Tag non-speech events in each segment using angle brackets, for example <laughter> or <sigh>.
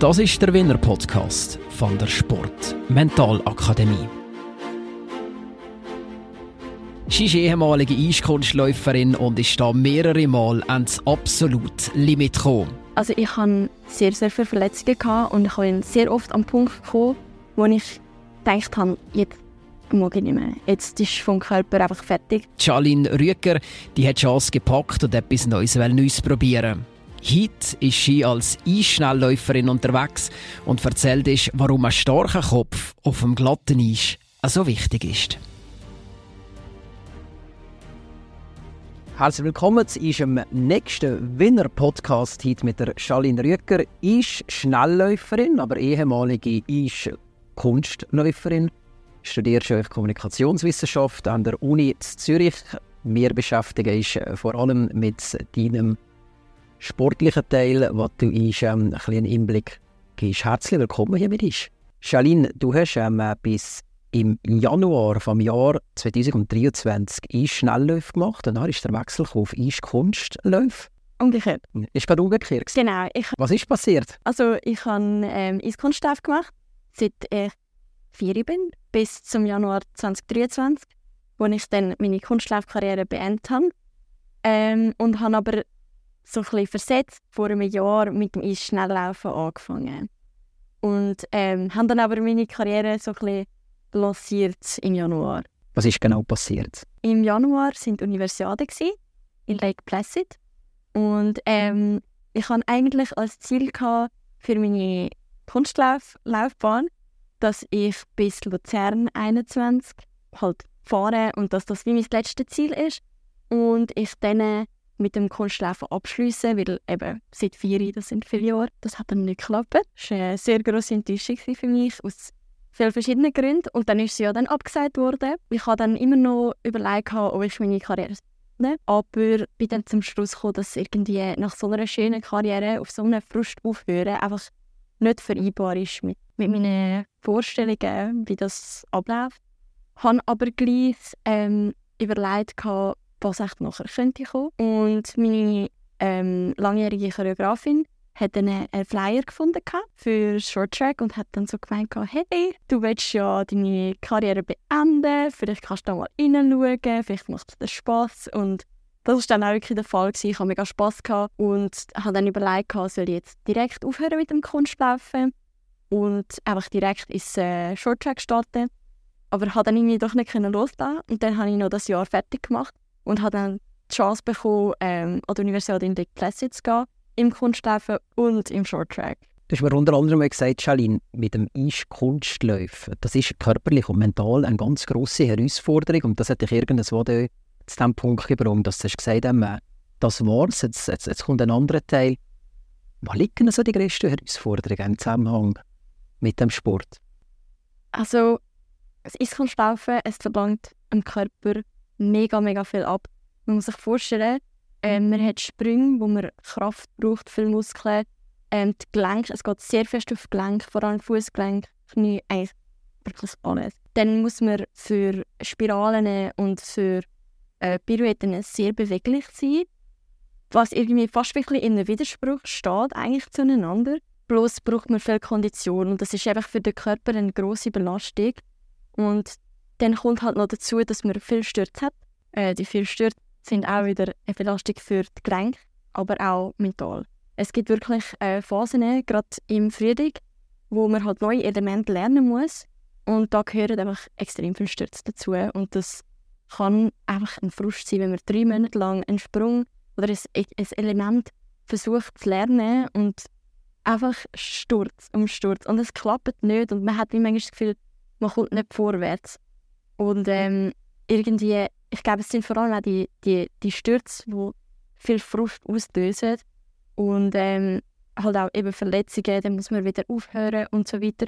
Das ist der Winner Podcast von der Sport Mentalakademie. Sie ist ehemalige Eiskunstläuferin und ist da mehrere Mal ans absolute Limit gekommen. Also ich hatte sehr, sehr viele Verletzungen und ich bin sehr oft am Punkt gekommen, wo ich gedacht habe, jetzt mag ich nicht mehr. Jetzt ist vom Körper einfach fertig. Charlene Rüeger die hat die Chance gepackt und etwas Neues, Neues probieren. Heute ist sie als Eisschnellläuferin unterwegs und erzählt uns, warum ein starker Kopf auf dem glatten Eis so wichtig ist. Herzlich willkommen zu unserem nächsten Winner-Podcast heute mit der Charlene Rüeger. Ist Schnellläuferin, aber ehemalige Kunstläuferin. Studiert schon Kommunikationswissenschaft an der Uni Zürich. Wir beschäftigen uns vor allem mit deinem sportlichen Teil, wo du uns ähm, ein einen Einblick gibst. Herzlich willkommen hier mit uns. Charlene, du hast ähm, bis im Januar vom Jahr 2023 Eisschnellläufe gemacht und dann ist der Wechsel auf Eiskunstläufe. Umgekehrt. Ist gerade umgekehrt. Genau. Ich, Was ist passiert? Also ich habe ähm, Eiskunstlauf gemacht, seit ich vier bin, bis zum Januar 2023, wo ich dann meine Kunstlaufkarriere beendet habe. Ähm, und habe aber so ein bisschen versetzt vor einem Jahr mit dem Eisschnelllaufen angefangen. Und ähm, habe dann aber meine Karriere so ein bisschen lanciert im Januar. Was ist genau passiert? Im Januar sind Universiaden in Lake Placid und ähm, ich hatte eigentlich als Ziel gehabt für meine Kunstlaufbahn, dass ich bis Luzern 21 halt fahre und dass das wie mein letztes Ziel ist und ich dann mit dem Kunstlaufen abschließen, weil eben seit vier, das sind vier Jahre, das hat dann nicht geklappt. Das war eine sehr grosse Enttäuschung für mich, aus vielen verschiedenen Gründen. Und dann ist sie ja dann abgesagt worden. Ich habe dann immer noch überlegt, ob ich meine Karriere aber bin dann zum Schluss gekommen, dass irgendwie nach so einer schönen Karriere auf so einem Frust aufhören einfach nicht vereinbar ist mit, mit meinen Vorstellungen, wie das abläuft. Ich habe aber gleich ähm, überlegt, was echt nachher könnte kommen. Und meine ähm, langjährige Choreografin hat einen, einen Flyer gefunden für Short Track und hat dann so gemeint, hey, du willst ja deine Karriere beenden, vielleicht kannst du da mal reinschauen, vielleicht macht es dir Spass und das war dann auch wirklich der Fall. Gewesen. Ich hatte mega Spass gehabt und habe dann überlegt, soll ich jetzt direkt aufhören mit dem Kunstlaufen und einfach direkt ins äh, Short Track starten. Aber ich konnte dann irgendwie doch nicht loslassen und dann habe ich noch das Jahr fertig gemacht und habe dann die Chance bekommen, ähm, an die Universität in Lake Placid zu gehen, im Kunstlaufen und im Shorttrack. Du hast mir unter anderem gesagt, Charlene, mit dem Eiskunstläufen, das ist körperlich und mental eine ganz grosse Herausforderung und das hat dich irgendwo zu dem Punkt gebracht, dass du gesagt hast, äh, das war's, jetzt, jetzt, jetzt kommt ein anderer Teil. Wo liegen also die grössten Herausforderungen im Zusammenhang mit dem Sport? Also, das Eiskunstlaufen, es verlangt am Körper mega, mega viel ab. Man muss sich vorstellen, ähm, man hat Sprünge, wo man Kraft braucht, viel Muskeln. Ähm, die Gelenke, es geht sehr fest auf Gelenk, vor allem Fußgelenk, Knie, eigentlich wirklich alles. Dann muss man für Spiralen und für äh, Pirouetten sehr beweglich sein, was irgendwie fast wirklich in einem Widerspruch steht eigentlich zueinander. Bloß braucht man viel Kondition und das ist einfach für den Körper eine große Belastung. Und dann kommt halt noch dazu, dass man viel Stürze hat. Äh, die viel Stürze sind auch wieder eine Belastung für die Gelenke, aber auch mental. Es gibt wirklich äh, Phasen, gerade im Frühling, wo man halt neue Elemente lernen muss. Und da gehören einfach extrem viele Stürze dazu. Und das kann einfach ein Frust sein, wenn man drei Monate lang einen Sprung oder ein, ein Element versucht zu lernen und einfach Sturz um Sturz. Und es klappt nicht und man hat manchmal das Gefühl, man kommt nicht vorwärts. Und ähm, irgendwie, ich glaube, es sind vor allem auch die, die, die Stürze, die viel Frust auslösen. Und ähm, halt auch eben Verletzungen, dann muss man wieder aufhören und so weiter.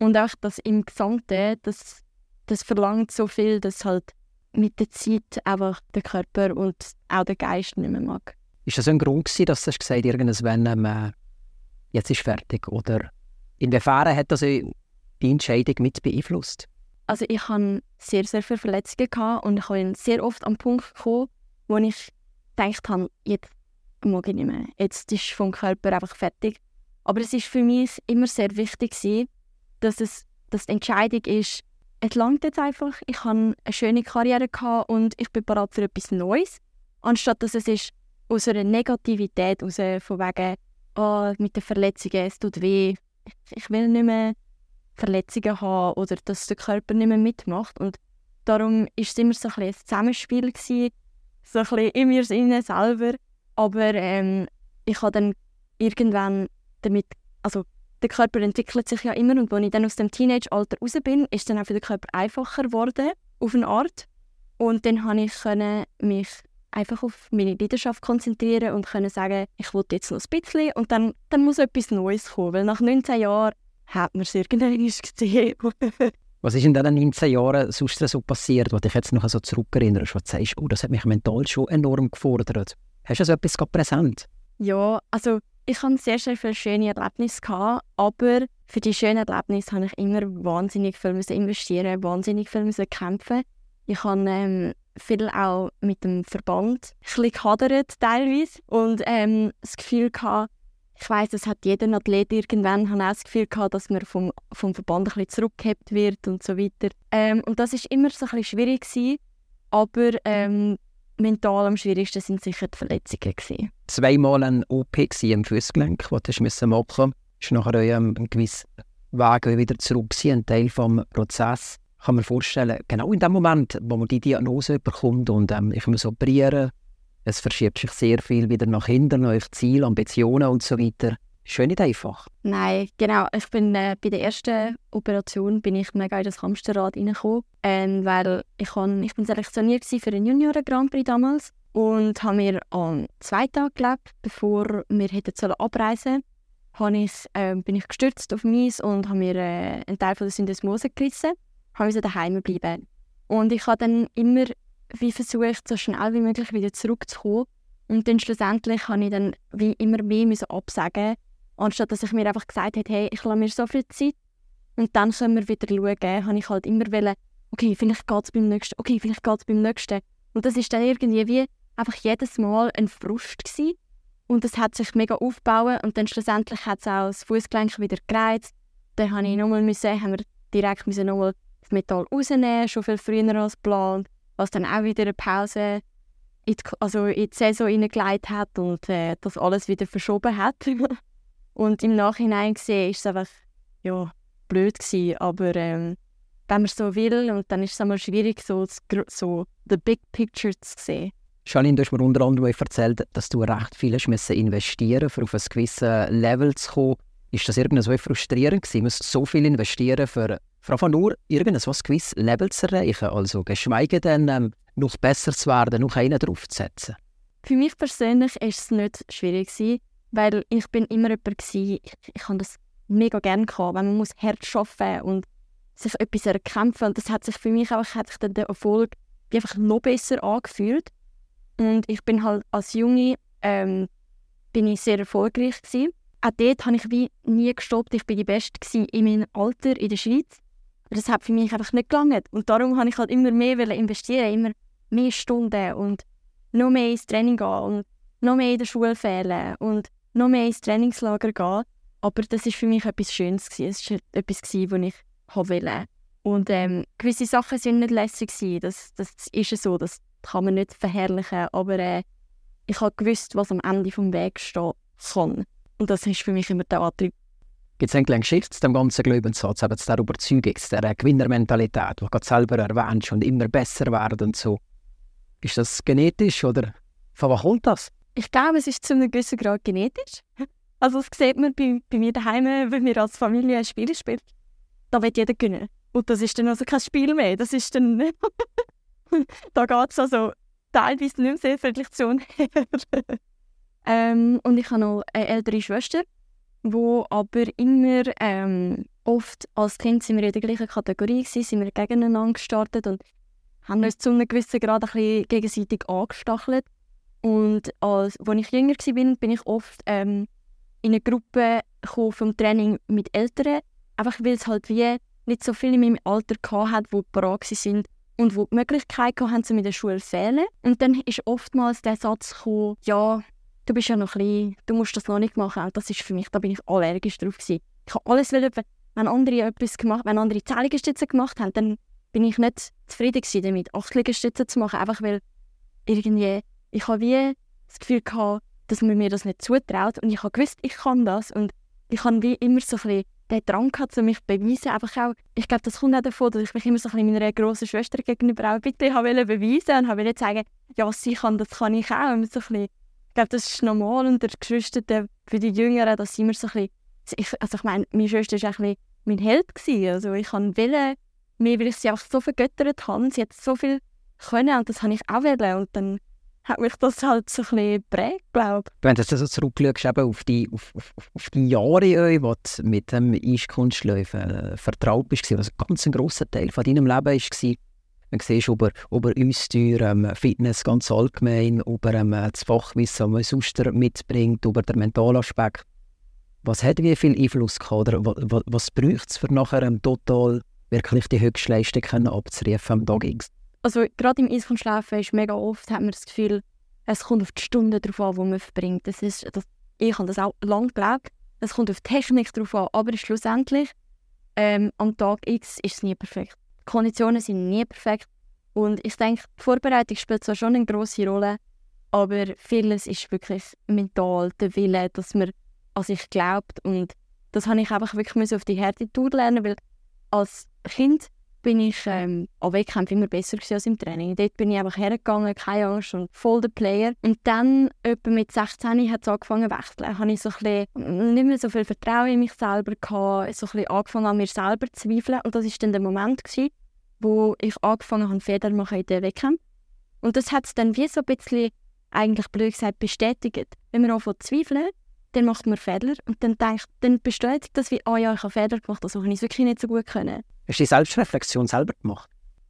Und auch das im Gesamten, das, das verlangt so viel, dass halt mit der Zeit einfach der Körper und auch der Geist nicht mehr mag. Ist das ein Grund gewesen, dass du gesagt hast, wenn ähm, jetzt ist fertig? Oder inwiefern hat das die Entscheidung mit beeinflusst? Also ich hatte sehr, sehr viele Verletzungen gehabt und ich bin sehr oft am Punkt gekommen, wo ich gedacht habe, jetzt mag ich nicht mehr. Jetzt ist vom Körper einfach fertig. Aber es ist für mich immer sehr wichtig dass es dass die Entscheidung ist, es langt jetzt einfach, ich habe eine schöne Karriere gehabt und ich bin bereit für etwas Neues, anstatt dass es ist aus einer Negativität, aus von wegen, oh, mit den Verletzungen, es tut weh, ich will nicht mehr Verletzungen haben oder dass der Körper nicht mehr mitmacht. Und darum war es immer so ein, ein Zusammenspiel gewesen, so ein bisschen in mir selber, aber ähm, ich habe dann irgendwann damit, also der Körper entwickelt sich ja immer. Und als ich dann aus dem Teenage-Alter raus bin, ist dann auch für den Körper einfacher geworden, auf eine Art. Und dann konnte ich mich einfach auf meine Leidenschaft konzentrieren und können sagen, ich will jetzt noch ein bisschen und dann, dann muss etwas Neues kommen, weil nach 19 Jahren hat man es irgendwann gesehen. <laughs> Was ist in diesen 19 Jahren sonst so passiert, was dich jetzt noch so zurückerinnerst, was du sagst, oh, das hat mich mental schon enorm gefordert? Hast du so etwas präsent? Ja, also ich hatte sehr, sehr viele schöne Erlebnisse, gehabt, aber für die schönen Erlebnisse habe ich immer wahnsinnig viel investieren, wahnsinnig viel kämpfen. Ich habe ähm, viel auch mit dem Verband ein gehadert teilweise und ähm, das Gefühl gehabt, ich weiß, es hat jeder Athlet irgendwann auch das Gefühl gehabt, dass man vom, vom Verband ein bisschen zurückgehebt wird und so weiter. Ähm, und das ist immer so ein bisschen schwierig gewesen, aber ähm, mental am schwierigsten sind sicher die Verletzungen gewesen. Zweimal ein OP im Fußgelenk, das du machen musst. Ist nachher ein gewisser Weg wieder zurück ein Teil des Prozesses kann man vorstellen, genau in dem Moment, wo man die Diagnose bekommt und ähm, ich muss operieren, es verschiebt sich sehr viel wieder nach hinten, neue Ziele, Ambitionen und so weiter. Schön nicht einfach. Nein, genau. Ich bin äh, bei der ersten Operation bin ich mega in das Hamsterrad reingekommen, ähm, weil ich, han, ich bin selektioniert für den Junioren Grand Prix damals und habe mir an zwei Tagen gelebt, bevor wir hätten abreisen sollen, ich, äh, bin ich gestürzt auf mich und habe mir äh, einen Teil von der Syndesmose gerissen habe ich daheim bleiben. Und ich habe dann immer wie versucht, so schnell wie möglich wieder zurückzukommen. Und dann schlussendlich habe ich dann wie immer mehr müssen absagen anstatt dass ich mir einfach gesagt habe, hey, ich lasse mir so viel Zeit und dann können wir wieder schauen, habe ich halt immer wollen, okay, vielleicht geht es beim nächsten, okay, vielleicht geht es beim nächsten. Und das ist dann irgendwie wie einfach jedes Mal ein Frust gewesen. Und das hat sich mega aufgebaut und dann schlussendlich hat es auch das Fußgelenk wieder gereizt. Dann habe ich nochmal müssen, haben wir direkt müssen nochmal das Metall rausnehmen, schon viel früher als geplant, was dann auch wieder eine Pause in die, also in die Saison hineingelegt hat und äh, das alles wieder verschoben hat. <laughs> und im Nachhinein gesehen ist es einfach ja, blöd gewesen, aber ähm, wenn man so will, und dann ist es einmal schwierig, so, so the big picture zu sehen. Charlene, du hast mir unter anderem erzählt, dass du recht viel investieren musst, um auf ein gewisses Level zu kommen. Ist das irgendwie so frustrierend gewesen? Musst so viel investieren, für einfach nur irgendein gewisses Level zu erreichen, also geschweige denn ähm, noch besser zu werden, noch einen draufzusetzen? Für mich persönlich war es nicht schwierig, weil ich bin immer jemand war, ich, ich habe das mega gerne gehabt, wenn man muss hart arbeiten und sich etwas erkämpfen und das hat sich für mich auch, hat sich dann der Erfolg einfach noch besser angefühlt und ich bin halt als Junge ähm, bin ich sehr erfolgreich gewesen. Auch dort habe ich wie nie gestoppt. Ich war die Beste in meinem Alter in der Schweiz. Das hat für mich einfach nicht gelangt. Und darum habe ich halt immer mehr investieren, immer mehr Stunden und noch mehr ins Training gehen und noch mehr in der Schule fehlen und noch mehr ins Trainingslager gehen. Aber das ist für mich etwas Schönes Es war etwas, was ich wollte. Und ähm, gewisse Sachen sind nicht lässig Das, das ist so, das kann man nicht verherrlichen. Aber äh, ich habe gewusst, was am Ende des Weges stehen kann. Und das ist für mich immer der Antrieb Gibt es eigentlich eine zu dem ganzen Glaubenssatz, eben zu der Überzeugung, zu dieser Gewinnermentalität, die du selber erwähnst und immer besser werden und so? Ist das genetisch oder von wo kommt das? Ich glaube, es ist zu einem gewissen Grad genetisch. Also das sieht man bei, bei mir daheim, wenn wir als Familie ein Spiel spielen. Da wird jeder gewinnen. Und das ist dann also kein Spiel mehr. Das ist dann... <laughs> da geht es also teilweise nicht mehr sehr Selektion her. <laughs> ähm, und ich habe noch eine ältere Schwester wo aber immer ähm, oft als Kind sind wir in der gleichen Kategorie gewesen, sind wir gegeneinander gestartet und haben uns zu einem gewissen Grad ein bisschen gegenseitig angestachelt. Und als, als ich jünger war, bin ich oft ähm, in eine Gruppe vom Training mit Älteren, einfach weil es halt wie nicht so viele in meinem Alter hat, die bereit sind und die die Möglichkeit hatten, um in der Schule zu fehlen. Und dann ist oftmals der Satz gekommen, ja, du bist ja noch klein, du musst das noch nicht machen. Und das ist für mich, da bin ich allergisch drauf gewesen. Ich habe alles wollen, wenn andere etwas gemacht, wenn andere Zählligenstütze gemacht haben, dann bin ich nicht zufrieden gewesen damit, acht Liegestütze zu machen, einfach weil irgendwie, ich habe wie das Gefühl gehabt, dass man mir das nicht zutraut und ich habe gewusst, ich kann das und ich habe wie immer so ein den Drang gehabt, um mich zu beweisen. Einfach auch, ich glaube, das kommt auch davon, dass ich mich immer so ein meiner grossen Schwester gegenüber auch bitte habe beweisen und habe sagen, ja, sie kann, das kann ich auch. Und so ein bisschen, ich glaube, das ist normal unter Geschwistern, für die Jüngeren, dass immer so ein bisschen, also ich meine, meine Schwester war ein bisschen mein Held gewesen. Also ich wollen, mehr, weil ich sie einfach so vergöttert habe. Sie hat so viel können und das habe ich auch wollen. Und dann hat mich das halt so ein bisschen geprägt, glaube ich. Wenn du so zurückschaust eben auf, die, auf, auf, auf die Jahre, wo du mit dem Eiskunstläufen äh, vertraut bist, was ein ganz grosser Teil von deinem Leben war, man sieht über, über Aussteuer, ähm, Fitness ganz allgemein, über ähm, das Fachwissen, das man sonst mitbringt, über den mentalen Aspekt. Was hat wie viel Einfluss gehabt? Oder was, was braucht es, für nachher ähm, total wirklich die Höchstleistung abzurufen am Tag X? Also gerade im Eiskunstschlafen ist mega oft, hat man das Gefühl, es kommt auf die Stunden drauf an, die man verbringt. Das ist, das, ich habe das auch lange geglaubt. Es kommt auf die Technik drauf an, aber schlussendlich ähm, am Tag X ist es nie perfekt. Konditionen sind nie perfekt und ich denke, die Vorbereitung spielt zwar schon eine große Rolle, aber vieles ist wirklich mental, der Wille, dass man an sich glaubt und das habe ich einfach wirklich auf die Härte Tour lernen, weil als Kind bin ich ähm, an Wettkämpfen immer besser als im Training. Dort bin ich einfach hergegangen, keine Angst und voll der Player. Und dann, etwa mit 16, hat es angefangen zu wechseln. Habe ich so ein bisschen, nicht mehr so viel Vertrauen in mich selber gehabt, so ein bisschen angefangen an mir selber zu zweifeln. Und das war dann der Moment, gewesen, wo ich angefangen habe, Federn machen in den Wettkämpfen. Und das hat es dann wie so ein bisschen, eigentlich blöd gesagt, bestätigt. Wenn man anfängt zu zweifeln, dann macht man Fehler und dann, denkt, dann bestätigt das wie, ah oh ja, ich habe Fehler gemacht, also habe ich es wirklich nicht so gut können. Hast du die Selbstreflexion selber gemacht?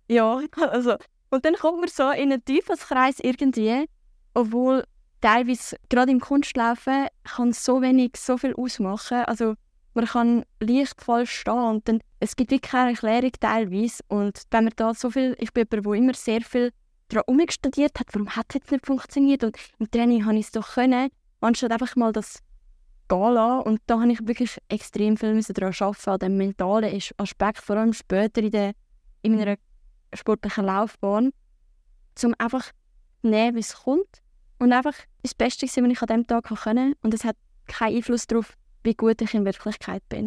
Ja, <laughs> also und dann kommt man so in einen Teufelskreis irgendwie, obwohl teilweise, gerade im Kunstlaufen, kann so wenig, so viel ausmachen. Also man kann leicht falsch stehen und dann, es gibt wirklich keine Erklärung teilweise. Und wenn man da so viel, ich bin jemand, der immer sehr viel daran studiert hat, warum hat es nicht funktioniert? Und im Training habe ich es doch können, anstatt einfach mal das gehen lassen. Und da habe ich wirklich extrem viel daran arbeiten, an dem mentalen Aspekt, vor allem später in, der, in meiner sportlichen Laufbahn, um einfach zu nehmen, wie es kommt. Und einfach das Beste sein, was ich an diesem Tag können Und es hat keinen Einfluss darauf, wie gut ich in Wirklichkeit bin.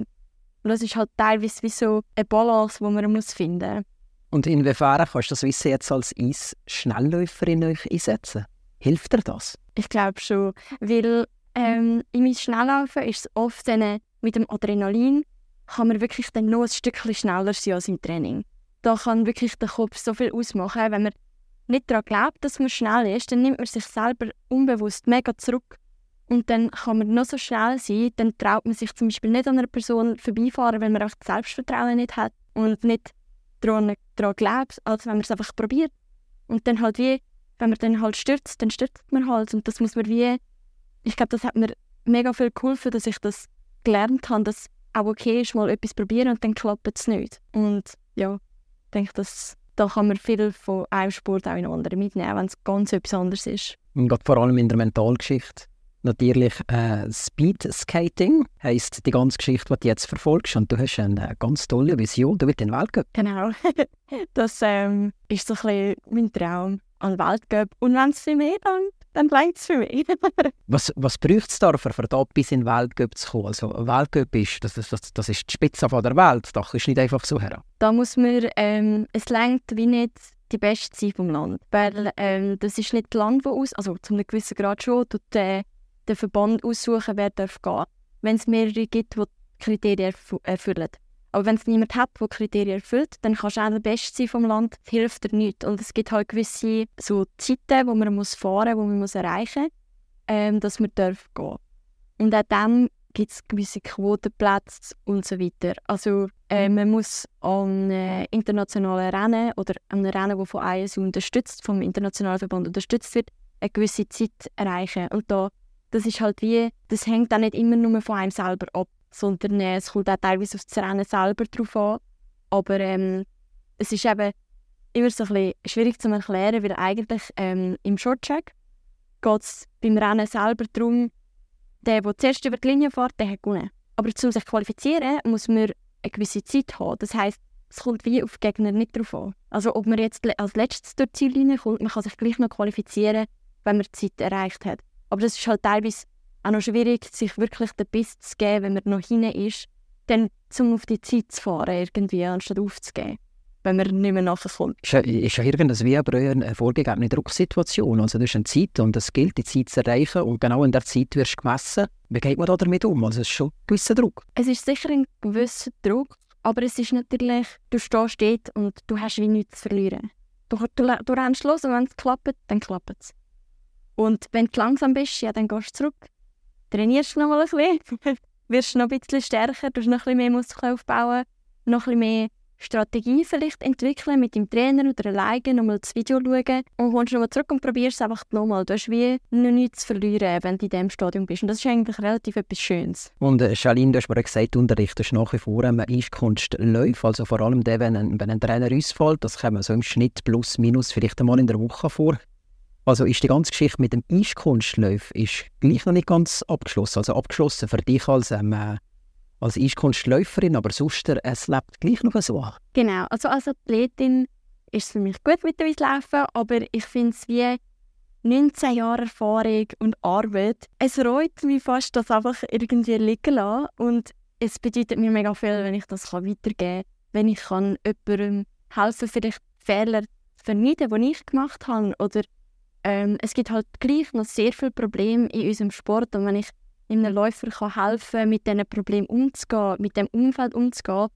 Und das ist halt teilweise wie so eine Balance, die man muss finden muss. Und inwiefern kannst du das Wissen jetzt als Eis-Schnellläuferin einsetzen? Hilft dir das? Ich glaube schon, weil ähm, in meinem Schnelllaufen ist es oft dann, mit dem Adrenalin kann man wirklich dann noch ein Stückchen schneller sein als im Training. Da kann wirklich der Kopf so viel ausmachen. Wenn man nicht daran glaubt, dass man schnell ist, dann nimmt man sich selber unbewusst mega zurück. Und dann kann man noch so schnell sein, dann traut man sich zum Beispiel nicht an einer Person vorbeifahren, weil man einfach das Selbstvertrauen nicht hat und nicht daran, daran glaubt, als wenn man es einfach probiert. Und dann halt wie, wenn man dann halt stürzt, dann stürzt man halt. Und das muss man wie ich glaube, das hat mir mega viel geholfen, dass ich das gelernt habe, dass auch okay ist, mal etwas probieren und dann klappt es nicht. Und ja, ich denke, dass da kann man viel von einem Sport auch in anderen mitnehmen, wenn es ganz etwas anderes ist. Und gerade vor allem in der Mentalgeschichte. Natürlich äh, Speed Skating heisst die ganze Geschichte, die du jetzt verfolgst. Und du hast eine ganz tolle Vision, du willst den Weltcup. Genau. <laughs> das ähm, ist so ein bisschen mein Traum an Weltcup. Und wenn es für mich dann dann reicht es für mich. <laughs> was was braucht es da, für, da bis in den Weltcup zu kommen? Also Weltcup ist, das, das, das ist die Spitze von der Welt, das ist nicht einfach so her. Da muss man, ähm, es längt wie nicht die beste Zeit vom Land, weil ähm, das ist nicht das Land, wo aus, also zu einem gewissen Grad schon, tut der, der Verband aussuchen, wer darf gehen. Wenn es mehrere gibt, die die Kriterien erfüllen. Aber wenn es niemand hat, der Kriterien erfüllt, dann kannst du auch der Beste sein vom Land, das hilft dir nichts. Und es gibt halt gewisse so Zeiten, wo man muss fahren muss, die man muss erreichen muss, ähm, dass man darf gehen Und auch dann gibt es gewisse Quotenplätze und so weiter. Also äh, man muss an äh, internationalen Rennen oder an Rennen, das von ISU unterstützt, vom internationalen Verband unterstützt wird, eine gewisse Zeit erreichen. Und da, das ist halt wie, das hängt auch nicht immer nur von einem selber ab sondern äh, es kommt auch teilweise auf das Rennen selber drauf an. Aber ähm, es ist eben immer so ein bisschen schwierig zu erklären, weil eigentlich ähm, im Shorttrack geht es beim Rennen selber darum, der, der zuerst über die Linie fährt, der hat gewonnen. Aber um sich zu qualifizieren, muss man eine gewisse Zeit haben. Das heisst, es kommt wie auf Gegner nicht darauf an. Also ob man jetzt als letztes durch die Ziellinie kommt, man kann sich gleich noch qualifizieren, wenn man die Zeit erreicht hat. Aber das ist halt teilweise auch noch schwierig, sich wirklich den Biss zu geben, wenn man noch hinten ist, dann zum auf die Zeit zu fahren irgendwie, anstatt aufzugeben wenn man nicht mehr nachkommt. Ist ja, ist ja irgendwas wie eine vorgegebene Drucksituation. Also du hast eine Zeit und es gilt, die Zeit zu erreichen und genau in der Zeit wirst du gemessen. Wie geht man da damit um? Also es ist schon ein gewisser Druck. Es ist sicher ein gewisser Druck, aber es ist natürlich, du stehst dort und du hast wie nichts zu verlieren. Du, du, du rennst los und wenn es klappt, dann klappt es. Und wenn du langsam bist, ja, dann gehst du zurück. Trainierst du noch mal ein bisschen, <laughs> wirst noch ein bisschen stärker, du noch ein bisschen mehr Muskeln aufbauen, noch ein bisschen mehr Strategie vielleicht entwickeln mit dem Trainer oder alleine, nochmal das Video schauen und kommst nochmal zurück und probierst es einfach nochmal. Du hast wie noch nichts zu verlieren, wenn du in diesem Stadium bist. Und das ist eigentlich relativ etwas Schönes. Und äh, Charlene, du hast mir gesagt, du unterrichtest nach wie vor ähm, Eiskunstläufe, also vor allem der, wenn ein, wenn ein Trainer ausfällt, das kommt so im Schnitt plus minus vielleicht einmal in der Woche vor. Also ist die ganze Geschichte mit dem Eiskunstlauf ist gleich noch nicht ganz abgeschlossen. Also abgeschlossen für dich als ähm, äh, als Eiskunstläuferin, aber sonst, es lebt gleich noch so. Genau, also als Athletin ist es für mich gut mit dem Eislaufen, aber ich finde es wie 19 Jahre Erfahrung und Arbeit. Es reut mich fast, das einfach irgendwie liegen lassen und es bedeutet mir mega viel, wenn ich das weitergeben kann, wenn ich kann jemandem helfen vielleicht Fehler zu vermeiden, die ich gemacht habe oder ähm, es gibt halt gleich noch sehr viele Probleme in unserem Sport und wenn ich einem Läufer kann helfen mit diesen Problemen umzugehen, mit dem Umfeld umzugehen,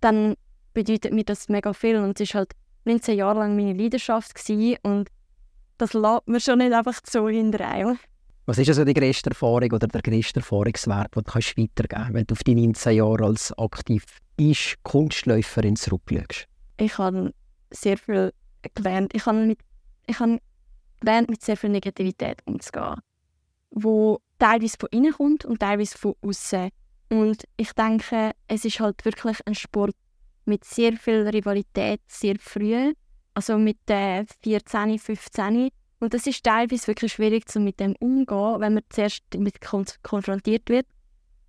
dann bedeutet mir das mega viel. Und es war halt 19 Jahre lang meine Leidenschaft gewesen, und das lässt mir schon nicht einfach so hinterher. Was ist also die größte Erfahrung oder der größte Erfahrungswert, den du kannst weitergeben kannst, wenn du auf die 19 Jahre als aktiv Kunstläuferin zurückschaust? Ich habe sehr viel gelernt. Ich habe, mit, ich habe gelernt, mit sehr viel Negativität umzugehen, wo teilweise von innen kommt und teilweise von außen. Und ich denke, es ist halt wirklich ein Sport mit sehr viel Rivalität sehr früh, also mit äh, 14, 15. Und das ist teilweise wirklich schwierig, um mit dem umzugehen, wenn man zuerst damit konf konfrontiert wird.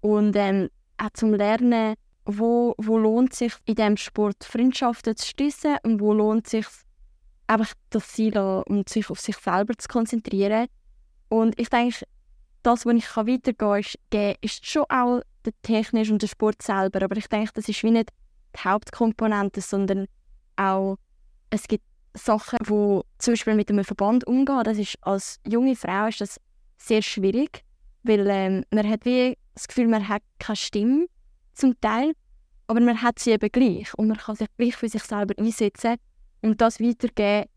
Und ähm, auch zum Lernen, wo, wo lohnt sich in diesem Sport Freundschaften zu schließen und wo lohnt sich einfach das Ziel und sich auf sich selber zu konzentrieren. Und ich denke, das, was ich weitergeben kann, ist schon auch der technische und der Sport selber. Aber ich denke, das ist wie nicht die Hauptkomponente, sondern auch, es gibt Sachen, wo zum Beispiel mit einem Verband umgehen, das ist als junge Frau ist das sehr schwierig, weil ähm, man hat wie das Gefühl, man hat keine Stimme zum Teil, aber man hat sie eben gleich und man kann sich gleich für sich selber einsetzen und das weitergeben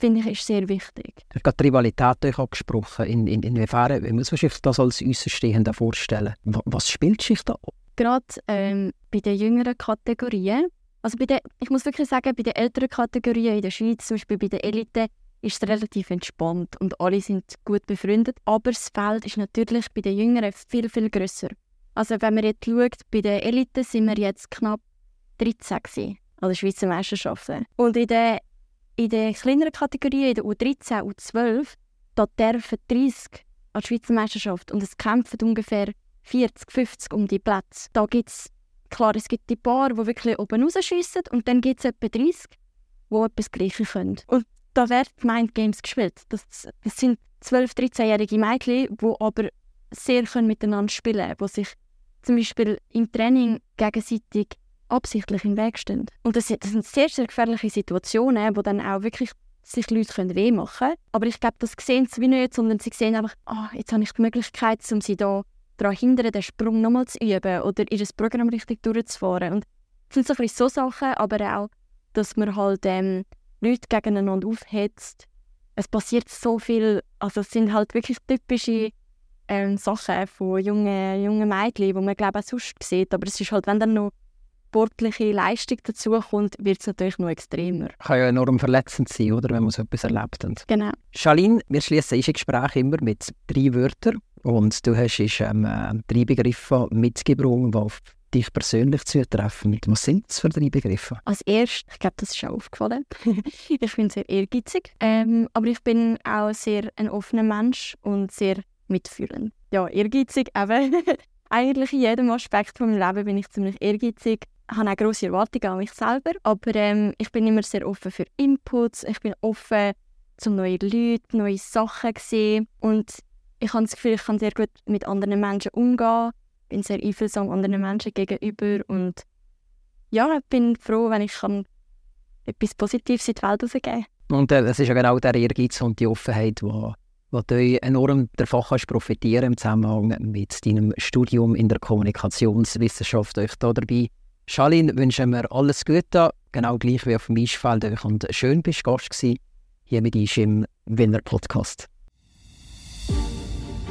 finde ich, ist sehr wichtig. Du hast gerade die Rivalität angesprochen. In, in, inwiefern wie muss man sich das als Außenstehender vorstellen? Was spielt sich da ab? Gerade ähm, bei den jüngeren Kategorien, also bei den, ich muss wirklich sagen, bei den älteren Kategorien in der Schweiz, zum Beispiel bei der Elite, ist es relativ entspannt und alle sind gut befreundet. Aber das Feld ist natürlich bei den Jüngeren viel, viel grösser. Also wenn man jetzt schaut, bei der Elite sind wir jetzt knapp 13 gewesen, an den Schweizer Meisterschaften. Und in den in den kleineren Kategorien, in der U13, U12, da dürfen 30 an der Schweizer Meisterschaft und es kämpfen ungefähr 40, 50 um die Plätze. Da gibt es, klar, es gibt die paar, die wirklich oben rausschiessen und dann gibt es etwa 30, die etwas Gleiches können. Und da werden Mindgames gespielt. Das, das sind 12-, 13-jährige Mädchen, die aber sehr können miteinander spielen können, die sich zum Beispiel im Training gegenseitig absichtlich im Weg stehen. Und das, das sind sehr, sehr gefährliche Situationen, wo dann auch wirklich sich Leute können weh machen können. Aber ich glaube, das sehen sie wie nicht, sondern sie sehen einfach, oh, jetzt habe ich die Möglichkeit, um sie da daran zu hindern, den Sprung nochmal zu üben oder ihr Programm richtig durchzufahren. Und das sind so ein so Sachen, aber auch, dass man halt ähm, Leute gegeneinander aufhetzt. Es passiert so viel, also es sind halt wirklich typische ähm, Sachen von jungen, jungen Mädchen, die man glaube auch sonst sieht. Aber es ist halt, wenn dann noch sportliche Leistung dazukommt, wird es natürlich noch extremer. Kann ja enorm verletzend sein, oder, wenn man so etwas erlebt. Und genau. Charlene, wir schließen unser Gespräch immer mit drei Wörtern. Und du hast ähm, drei Begriffe mitgebracht, die dich persönlich zutreffen. Was sind das für drei Begriffe? Als erstes, ich glaube, das ist schon aufgefallen, <laughs> ich bin sehr ehrgeizig, ähm, aber ich bin auch sehr ein offener Mensch und sehr mitfühlend. Ja, ehrgeizig, eben. <laughs> Eigentlich in jedem Aspekt von meinem Leben bin ich ziemlich ehrgeizig. Habe auch grosse Erwartungen an mich selber, aber ähm, ich bin immer sehr offen für Inputs. Ich bin offen zu neuen Leuten, neue Sachen sehen und ich habe das Gefühl, ich kann sehr gut mit anderen Menschen umgehen bin sehr einfühlsam anderen Menschen gegenüber und ja, ich bin froh, wenn ich kann etwas Positives in die Welt rausgeben kann. Und äh, das ist ja genau der Ehrgeiz und die Offenheit, die wo du enorm davon kannst profitieren im Zusammenhang mit deinem Studium in der Kommunikationswissenschaft. Euch da dabei, Charlene, wünschen wir alles Gute, genau gleich wie auf dem Eisfeld. Und schön bist du Gast hier mit uns im Winner Podcast.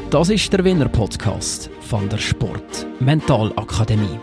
Das ist der Winner Podcast von der Sport Mentalakademie.